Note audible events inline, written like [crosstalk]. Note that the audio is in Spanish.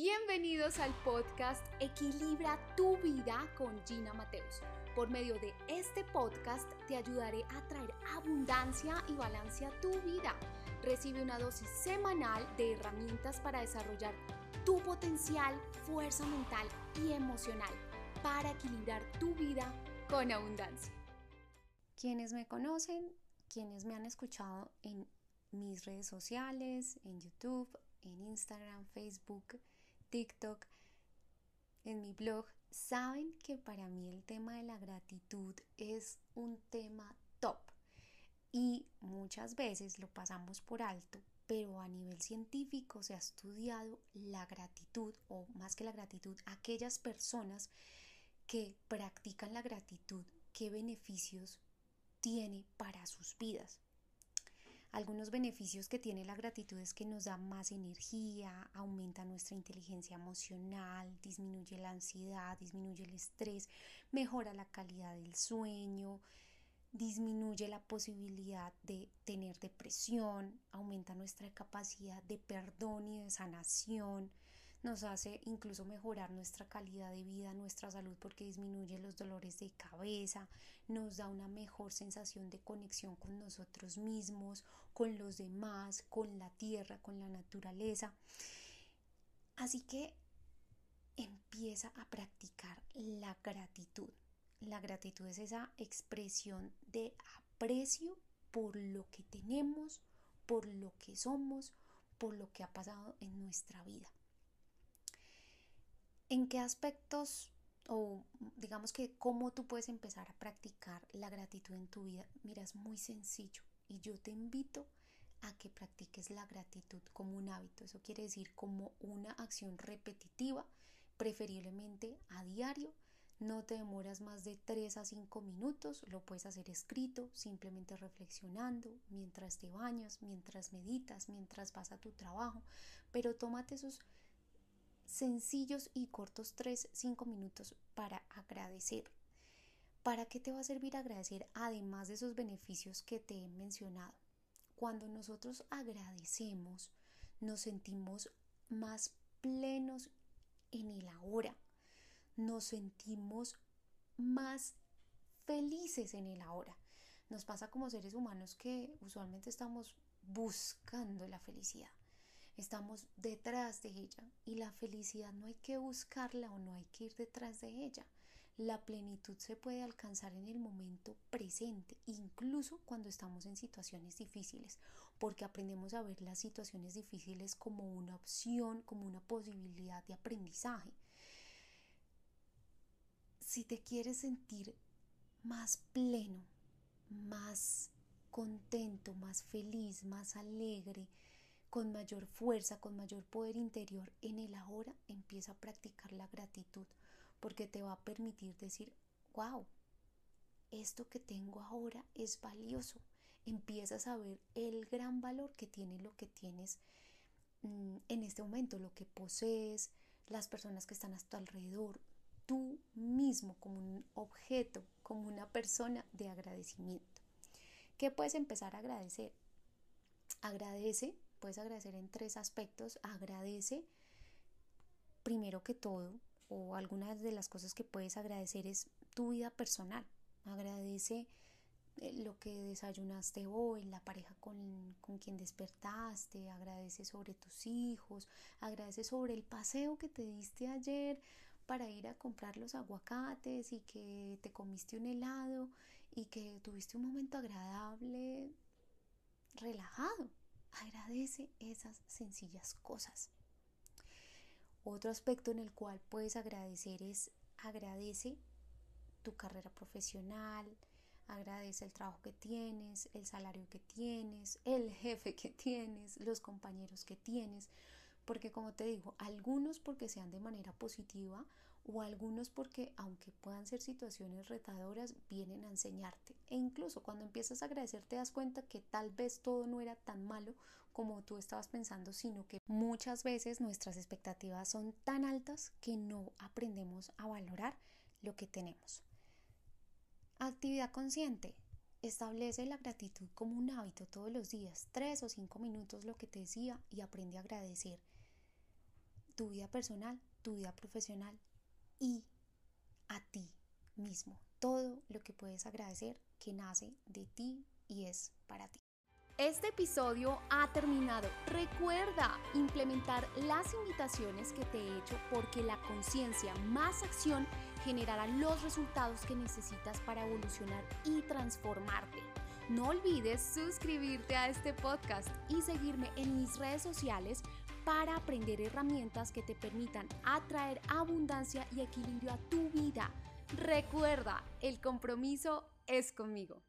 Bienvenidos al podcast Equilibra tu vida con Gina Mateus. Por medio de este podcast te ayudaré a traer abundancia y balance a tu vida. Recibe una dosis semanal de herramientas para desarrollar tu potencial, fuerza mental y emocional para equilibrar tu vida con abundancia. Quienes me conocen, quienes me han escuchado en mis redes sociales, en YouTube, en Instagram, Facebook, TikTok, en mi blog, saben que para mí el tema de la gratitud es un tema top y muchas veces lo pasamos por alto, pero a nivel científico se ha estudiado la gratitud o más que la gratitud, aquellas personas que practican la gratitud, qué beneficios tiene para sus vidas. Algunos beneficios que tiene la gratitud es que nos da más energía, aumenta nuestra inteligencia emocional, disminuye la ansiedad, disminuye el estrés, mejora la calidad del sueño, disminuye la posibilidad de tener depresión, aumenta nuestra capacidad de perdón y de sanación, nos hace incluso mejorar nuestra calidad de vida, nuestra salud porque disminuye los dolores de cabeza, nos da una mejor sensación de conexión con nosotros mismos, con los demás, con la tierra, con la naturaleza. Así que empieza a practicar la gratitud. La gratitud es esa expresión de aprecio por lo que tenemos, por lo que somos, por lo que ha pasado en nuestra vida. ¿En qué aspectos o digamos que cómo tú puedes empezar a practicar la gratitud en tu vida? Mira, es muy sencillo y yo te invito a que practiques la gratitud como un hábito. Eso quiere decir como una acción repetitiva, preferiblemente a diario. No te demoras más de 3 a 5 minutos, lo puedes hacer escrito, simplemente reflexionando, mientras te bañas, mientras meditas, mientras vas a tu trabajo, pero tómate esos sencillos y cortos 3-5 minutos para agradecer. ¿Para qué te va a servir agradecer además de esos beneficios que te he mencionado? Cuando nosotros agradecemos, nos sentimos más plenos en el ahora, nos sentimos más felices en el ahora. Nos pasa como seres humanos que usualmente estamos buscando la felicidad estamos detrás de ella y la felicidad no hay que buscarla o no hay que ir detrás de ella. La plenitud se puede alcanzar en el momento presente, incluso cuando estamos en situaciones difíciles, porque aprendemos a ver las situaciones difíciles como una opción, como una posibilidad de aprendizaje. Si te quieres sentir más pleno, más contento, más feliz, más alegre, con mayor fuerza, con mayor poder interior en el ahora, empieza a practicar la gratitud, porque te va a permitir decir, wow, esto que tengo ahora es valioso. Empiezas a ver el gran valor que tiene lo que tienes mm, en este momento, lo que posees, las personas que están a tu alrededor, tú mismo como un objeto, como una persona de agradecimiento. ¿Qué puedes empezar a agradecer? Agradece puedes agradecer en tres aspectos. Agradece primero que todo, o algunas de las cosas que puedes agradecer es tu vida personal. Agradece eh, lo que desayunaste hoy, la pareja con, con, quien despertaste, agradece sobre tus hijos, agradece sobre el paseo que te diste ayer para ir a comprar los aguacates y que te comiste un helado y que tuviste un momento agradable, relajado. Agradece esas sencillas cosas. Otro aspecto en el cual puedes agradecer es agradece tu carrera profesional, agradece el trabajo que tienes, el salario que tienes, el [laughs] jefe que tienes, los compañeros que tienes, porque como te digo, algunos porque sean de manera positiva o algunos porque aunque puedan ser situaciones retadoras, vienen a enseñarte. E incluso cuando empiezas a agradecer te das cuenta que tal vez todo no era tan malo como tú estabas pensando, sino que muchas veces nuestras expectativas son tan altas que no aprendemos a valorar lo que tenemos. Actividad consciente. Establece la gratitud como un hábito todos los días, tres o cinco minutos lo que te decía y aprende a agradecer tu vida personal, tu vida profesional y a ti mismo. Todo lo que puedes agradecer que nace de ti y es para ti. Este episodio ha terminado. Recuerda implementar las invitaciones que te he hecho porque la conciencia más acción generará los resultados que necesitas para evolucionar y transformarte. No olvides suscribirte a este podcast y seguirme en mis redes sociales para aprender herramientas que te permitan atraer abundancia y equilibrio a tu vida. Recuerda, el compromiso es conmigo.